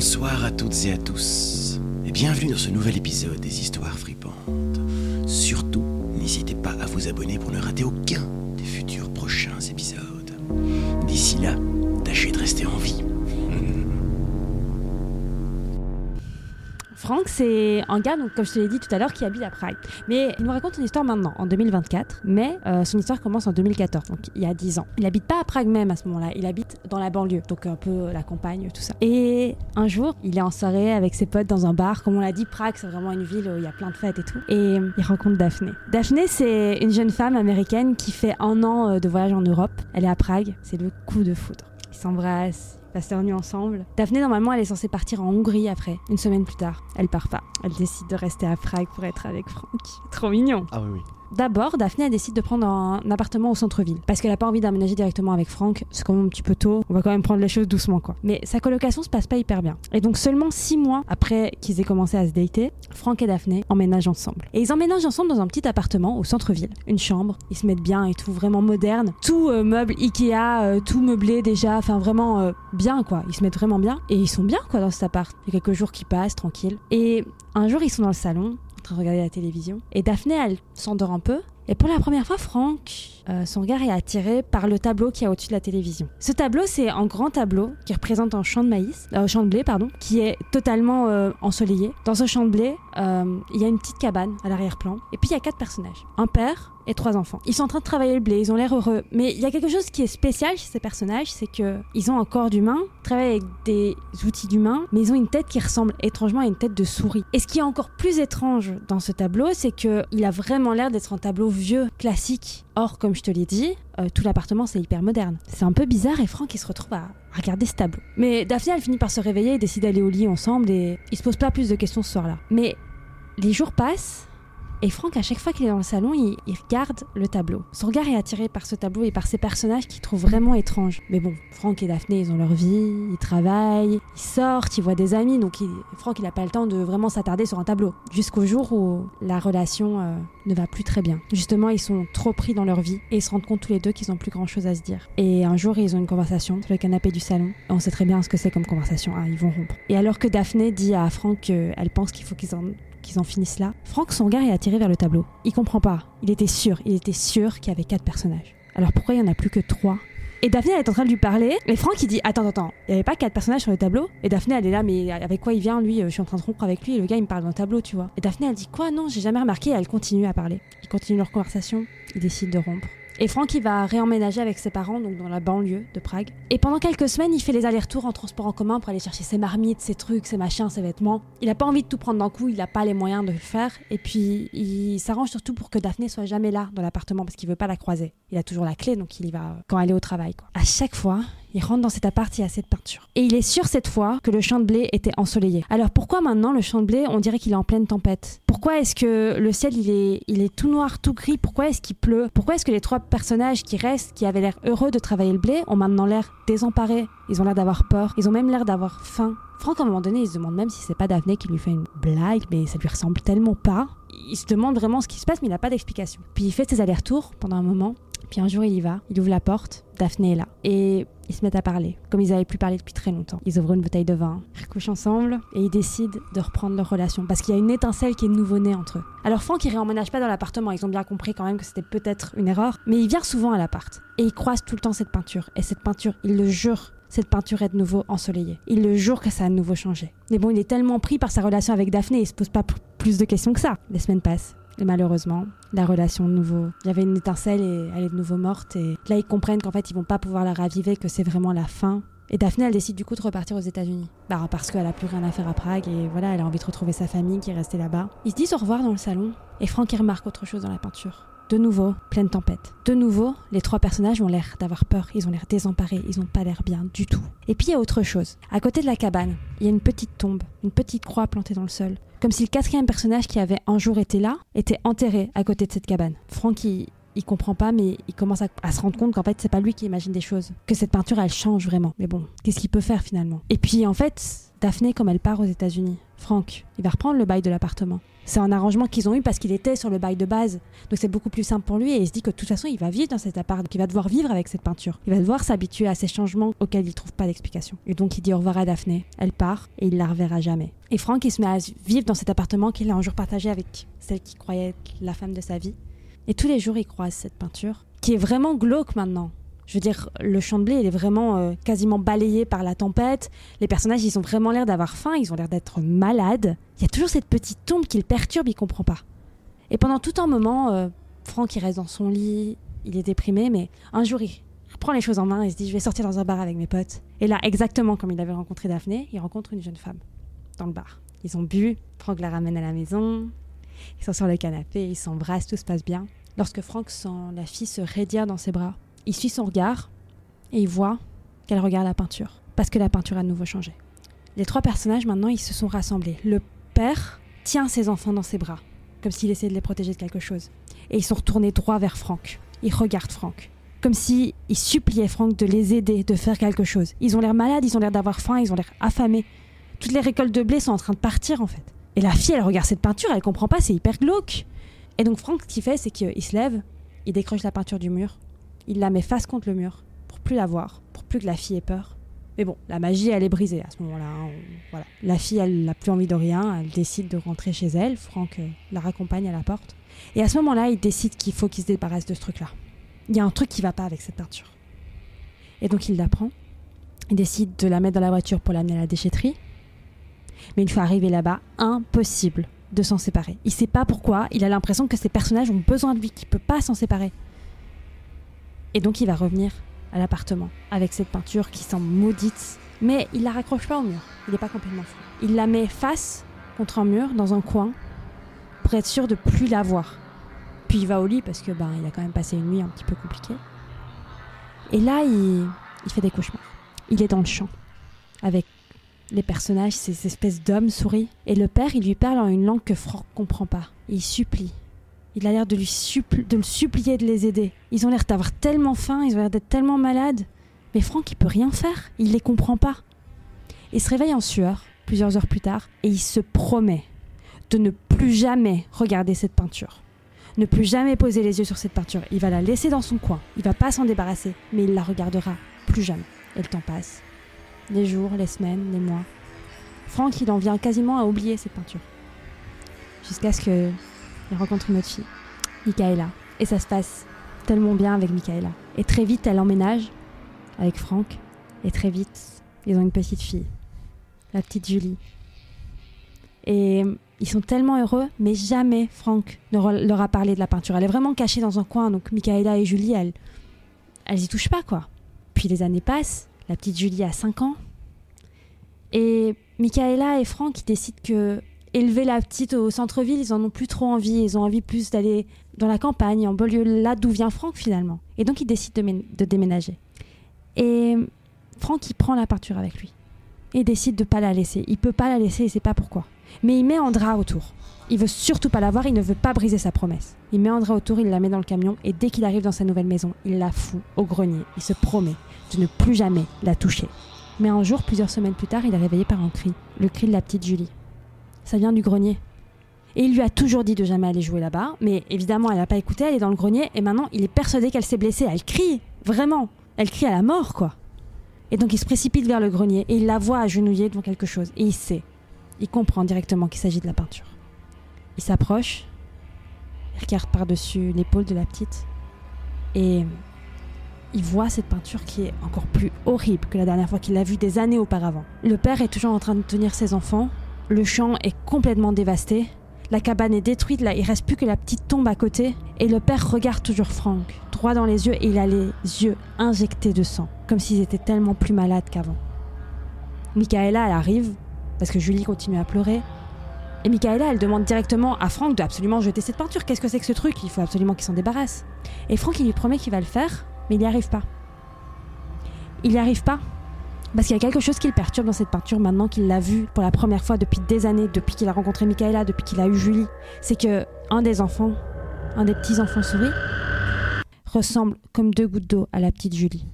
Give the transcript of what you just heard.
Bonsoir à toutes et à tous, et bienvenue dans ce nouvel épisode des Histoires fripantes. Surtout, n'hésitez pas à vous abonner pour ne rater aucun des futurs prochains épisodes. D'ici là, tâchez de rester en vie. Franck, c'est un gars, comme je te l'ai dit tout à l'heure, qui habite à Prague. Mais il nous raconte une histoire maintenant, en 2024. Mais euh, son histoire commence en 2014, donc il y a 10 ans. Il habite pas à Prague même à ce moment-là, il habite dans la banlieue, donc un peu la campagne, tout ça. Et un jour, il est en soirée avec ses potes dans un bar. Comme on l'a dit, Prague, c'est vraiment une ville où il y a plein de fêtes et tout. Et il rencontre Daphné. Daphné, c'est une jeune femme américaine qui fait un an euh, de voyage en Europe. Elle est à Prague, c'est le coup de foudre. Ils s'embrassent, passent leur nuit ensemble. Daphné, normalement, elle est censée partir en Hongrie après, une semaine plus tard. Elle part pas. Elle décide de rester à Prague pour être avec Franck. Trop mignon. Ah oui, oui. D'abord, Daphné elle décide de prendre un appartement au centre-ville parce qu'elle a pas envie d'aménager directement avec Franck. C'est quand même un petit peu tôt. On va quand même prendre les choses doucement, quoi. Mais sa colocation se passe pas hyper bien. Et donc seulement six mois après qu'ils aient commencé à se dater, Franck et Daphné emménagent ensemble. Et ils emménagent ensemble dans un petit appartement au centre-ville, une chambre. Ils se mettent bien et tout, vraiment moderne. Tout euh, meuble Ikea, euh, tout meublé déjà. Enfin vraiment euh, bien, quoi. Ils se mettent vraiment bien et ils sont bien, quoi, dans cet appart. Il y a quelques jours qui passent, tranquille. Et un jour, ils sont dans le salon regarder la télévision. Et Daphné, elle s'endort un peu. Et pour la première fois, Franck, euh, son regard est attiré par le tableau qui est au-dessus de la télévision. Ce tableau, c'est un grand tableau qui représente un champ de maïs, euh, champ de blé, pardon, qui est totalement euh, ensoleillé. Dans ce champ de blé, euh, il y a une petite cabane à l'arrière-plan. Et puis il y a quatre personnages. Un père et trois enfants. Ils sont en train de travailler le blé, ils ont l'air heureux. Mais il y a quelque chose qui est spécial chez ces personnages, c'est que ils ont un corps d'humain, travaillent avec des outils d'humain, mais ils ont une tête qui ressemble étrangement à une tête de souris. Et ce qui est encore plus étrange dans ce tableau, c'est que il a vraiment l'air d'être un tableau vieux, classique. Or, comme je te l'ai dit, euh, tout l'appartement c'est hyper moderne. C'est un peu bizarre et Franck il se retrouve à regarder ce tableau. Mais Daphné elle finit par se réveiller et décide d'aller au lit ensemble et ils se posent pas plus de questions ce soir-là. Mais les jours passent et Franck, à chaque fois qu'il est dans le salon, il, regarde le tableau. Son regard est attiré par ce tableau et par ces personnages qu'il trouve vraiment étranges. Mais bon, Franck et Daphné, ils ont leur vie, ils travaillent, ils sortent, ils voient des amis, donc il, Franck, il n'a pas le temps de vraiment s'attarder sur un tableau. Jusqu'au jour où la relation euh, ne va plus très bien. Justement, ils sont trop pris dans leur vie et ils se rendent compte tous les deux qu'ils n'ont plus grand-chose à se dire. Et un jour, ils ont une conversation sur le canapé du salon. On sait très bien ce que c'est comme conversation. Ah, ils vont rompre. Et alors que Daphné dit à Franck qu'elle pense qu'il faut qu'ils en qu'ils en finissent là. Franck, son regard est attiré vers le tableau. Il comprend pas. Il était sûr, il était sûr qu'il y avait quatre personnages. Alors pourquoi il y en a plus que trois? Et Daphné, elle est en train de lui parler. Et Franck, il dit Attends, attends, il n'y avait pas quatre personnages sur le tableau? Et Daphné, elle est là, mais avec quoi il vient, lui? Je suis en train de rompre avec lui le gars, il me parle d'un tableau, tu vois. Et Daphné, elle dit Quoi? Non, j'ai jamais remarqué. Et elle continue à parler. Ils continuent leur conversation. Ils décident de rompre. Et Franck, il va réemménager avec ses parents, donc dans la banlieue de Prague. Et pendant quelques semaines, il fait les allers-retours en transport en commun pour aller chercher ses marmites, ses trucs, ses machins, ses vêtements. Il a pas envie de tout prendre d'un coup, il a pas les moyens de le faire. Et puis, il s'arrange surtout pour que Daphné soit jamais là dans l'appartement parce qu'il veut pas la croiser. Il a toujours la clé, donc il y va quand elle est au travail. À chaque fois, il rentre dans cet appart, il y a cette peinture. Et il est sûr cette fois que le champ de blé était ensoleillé. Alors pourquoi maintenant le champ de blé, on dirait qu'il est en pleine tempête? Pourquoi est-ce que le ciel il est, il est tout noir, tout gris? Pourquoi est-ce qu'il pleut? Pourquoi est-ce que les trois personnages qui restent, qui avaient l'air heureux de travailler le blé, ont maintenant l'air désemparés? Ils ont l'air d'avoir peur, ils ont même l'air d'avoir faim. Franck, à un moment donné, il se demande même si c'est pas Daphné qui lui fait une blague, mais ça lui ressemble tellement pas. Il se demande vraiment ce qui se passe, mais il n'a pas d'explication. Puis il fait ses allers-retours pendant un moment, puis un jour il y va, il ouvre la porte, Daphné est là. Et ils se mettent à parler, comme ils n'avaient plus parlé depuis très longtemps. Ils ouvrent une bouteille de vin, ils recouchent ensemble et ils décident de reprendre leur relation parce qu'il y a une étincelle qui est nouveau-née entre eux. Alors Franck, il réemménage pas dans l'appartement, ils ont bien compris quand même que c'était peut-être une erreur, mais il vient souvent à l'appart et il croise tout le temps cette peinture. Et cette peinture, il le jure, cette peinture est de nouveau ensoleillée. Il le jure que ça a de nouveau changé. Mais bon, il est tellement pris par sa relation avec Daphné, il se pose pas plus de questions que ça. Les semaines passent. Et malheureusement, la relation de nouveau. Il y avait une étincelle et elle est de nouveau morte. Et là, ils comprennent qu'en fait, ils vont pas pouvoir la raviver, que c'est vraiment la fin. Et Daphné, elle décide du coup de repartir aux États-Unis. Bah, parce qu'elle a plus rien à faire à Prague et voilà, elle a envie de retrouver sa famille qui est restée là-bas. Ils se disent au revoir dans le salon. Et Franck, il remarque autre chose dans la peinture. De nouveau, pleine tempête. De nouveau, les trois personnages ont l'air d'avoir peur, ils ont l'air désemparés, ils ont pas l'air bien du tout. Et puis il y a autre chose. À côté de la cabane, il y a une petite tombe, une petite croix plantée dans le sol. Comme si le quatrième personnage qui avait un jour été là était enterré à côté de cette cabane. Franck, il, il comprend pas, mais il commence à, se rendre compte qu'en fait, c'est pas lui qui imagine des choses. Que cette peinture, elle change vraiment. Mais bon, qu'est-ce qu'il peut faire finalement? Et puis en fait, Daphné, comme elle part aux États-Unis, Franck, il va reprendre le bail de l'appartement. C'est un arrangement qu'ils ont eu parce qu'il était sur le bail de base. Donc c'est beaucoup plus simple pour lui et il se dit que de toute façon, il va vivre dans cet appart, qu'il va devoir vivre avec cette peinture. Il va devoir s'habituer à ces changements auxquels il trouve pas d'explication. Et donc il dit au revoir à Daphné. Elle part et il la reverra jamais. Et Franck, il se met à vivre dans cet appartement qu'il a un jour partagé avec celle qui croyait être la femme de sa vie. Et tous les jours, il croise cette peinture, qui est vraiment glauque maintenant. Je veux dire, le champ de blé, il est vraiment euh, quasiment balayé par la tempête. Les personnages, ils ont vraiment l'air d'avoir faim, ils ont l'air d'être malades. Il y a toujours cette petite tombe qui le perturbe, il comprend pas. Et pendant tout un moment, euh, Franck, il reste dans son lit, il est déprimé, mais un jour, il prend les choses en main et se dit, je vais sortir dans un bar avec mes potes. Et là, exactement comme il avait rencontré Daphné, il rencontre une jeune femme dans le bar. Ils ont bu, Franck la ramène à la maison, ils sont sur le canapé, ils s'embrassent, tout se passe bien. Lorsque Franck sent la fille se raidir dans ses bras, il suit son regard et il voit qu'elle regarde la peinture, parce que la peinture a de nouveau changé. Les trois personnages, maintenant, ils se sont rassemblés. Le père tient ses enfants dans ses bras, comme s'il essayait de les protéger de quelque chose. Et ils sont retournés droit vers Franck. Ils regardent Franck, comme s'ils suppliaient Franck de les aider, de faire quelque chose. Ils ont l'air malades, ils ont l'air d'avoir faim, ils ont l'air affamés. Toutes les récoltes de blé sont en train de partir, en fait. Et la fille, elle regarde cette peinture, elle comprend pas, c'est hyper glauque. Et donc Franck, ce qu'il fait, c'est qu'il se lève, il décroche la peinture du mur, il la met face contre le mur pour plus la voir, pour plus que la fille ait peur. Mais bon, la magie, elle est brisée à ce moment-là. Hein, voilà. La fille, elle n'a plus envie de rien, elle décide de rentrer chez elle. Franck euh, la raccompagne à la porte. Et à ce moment-là, il décide qu'il faut qu'il se débarrasse de ce truc-là. Il y a un truc qui va pas avec cette peinture. Et donc il la prend. Il décide de la mettre dans la voiture pour l'amener à la déchetterie. Mais une fois arrivé là-bas, impossible de s'en séparer. Il sait pas pourquoi, il a l'impression que ces personnages ont besoin de lui, qu'il peut pas s'en séparer. Et donc il va revenir à l'appartement avec cette peinture qui semble maudite, mais il la raccroche pas au mur. Il n'est pas complètement fou. Il la met face contre un mur dans un coin pour être sûr de plus la voir. Puis il va au lit parce que ben il a quand même passé une nuit un petit peu compliquée. Et là il, il fait des cauchemars. Il est dans le champ avec les personnages, ces espèces d'hommes souris. Et le père, il lui parle en une langue que Franck comprend pas. il supplie. Il a l'air de, lui de le supplier de les aider. Ils ont l'air d'avoir tellement faim, ils ont l'air d'être tellement malades. Mais Franck, il peut rien faire. Il les comprend pas. Il se réveille en sueur, plusieurs heures plus tard, et il se promet de ne plus jamais regarder cette peinture. Ne plus jamais poser les yeux sur cette peinture. Il va la laisser dans son coin. Il va pas s'en débarrasser, mais il la regardera plus jamais. Et le temps passe les jours, les semaines, les mois. Franck, il en vient quasiment à oublier cette peinture. Jusqu'à ce qu'il rencontre une autre fille, Michaela. Et ça se passe tellement bien avec Michaela. Et très vite, elle emménage avec Franck. Et très vite, ils ont une petite fille, la petite Julie. Et ils sont tellement heureux, mais jamais Franck ne leur a parlé de la peinture. Elle est vraiment cachée dans un coin, donc Michaela et Julie, elles, elles y touchent pas, quoi. Puis les années passent, la petite Julie a 5 ans. Et Michaela et Franck ils décident que élever la petite au centre-ville, ils en ont plus trop envie. Ils ont envie plus d'aller dans la campagne, en banlieue, là d'où vient Franck finalement. Et donc ils décident de, déménager. Et Franck, il prend la peinture avec lui. Et décide de pas la laisser. Il peut pas la laisser et sait pas pourquoi. Mais il met Andra autour. Il veut surtout pas la voir, il ne veut pas briser sa promesse. Il met Andra autour, il la met dans le camion et dès qu'il arrive dans sa nouvelle maison, il la fout au grenier. Il se promet de ne plus jamais la toucher. Mais un jour, plusieurs semaines plus tard, il est réveillé par un cri, le cri de la petite Julie. Ça vient du grenier. Et il lui a toujours dit de jamais aller jouer là-bas, mais évidemment, elle n'a pas écouté, elle est dans le grenier, et maintenant, il est persuadé qu'elle s'est blessée. Elle crie, vraiment. Elle crie à la mort, quoi. Et donc, il se précipite vers le grenier, et il la voit agenouillée devant quelque chose, et il sait. Il comprend directement qu'il s'agit de la peinture. Il s'approche, il regarde par-dessus l'épaule de la petite, et il voit cette peinture qui est encore plus horrible que la dernière fois qu'il l'a vue des années auparavant. Le père est toujours en train de tenir ses enfants, le champ est complètement dévasté, la cabane est détruite, là il reste plus que la petite tombe à côté, et le père regarde toujours Frank, droit dans les yeux, et il a les yeux injectés de sang, comme s'ils étaient tellement plus malades qu'avant. Michaela, elle arrive, parce que Julie continue à pleurer, et Michaela, elle demande directement à Frank de absolument jeter cette peinture. Qu'est-ce que c'est que ce truc? Il faut absolument qu'il s'en débarrasse. Et Frank, il lui promet qu'il va le faire, mais il n'y arrive pas. Il n'y arrive pas parce qu'il y a quelque chose qui le perturbe dans cette peinture maintenant qu'il l'a vue pour la première fois depuis des années, depuis qu'il a rencontré Michaela, depuis qu'il a eu Julie. C'est que un des enfants, un des petits enfants souris, ressemblent comme deux gouttes d'eau à la petite Julie.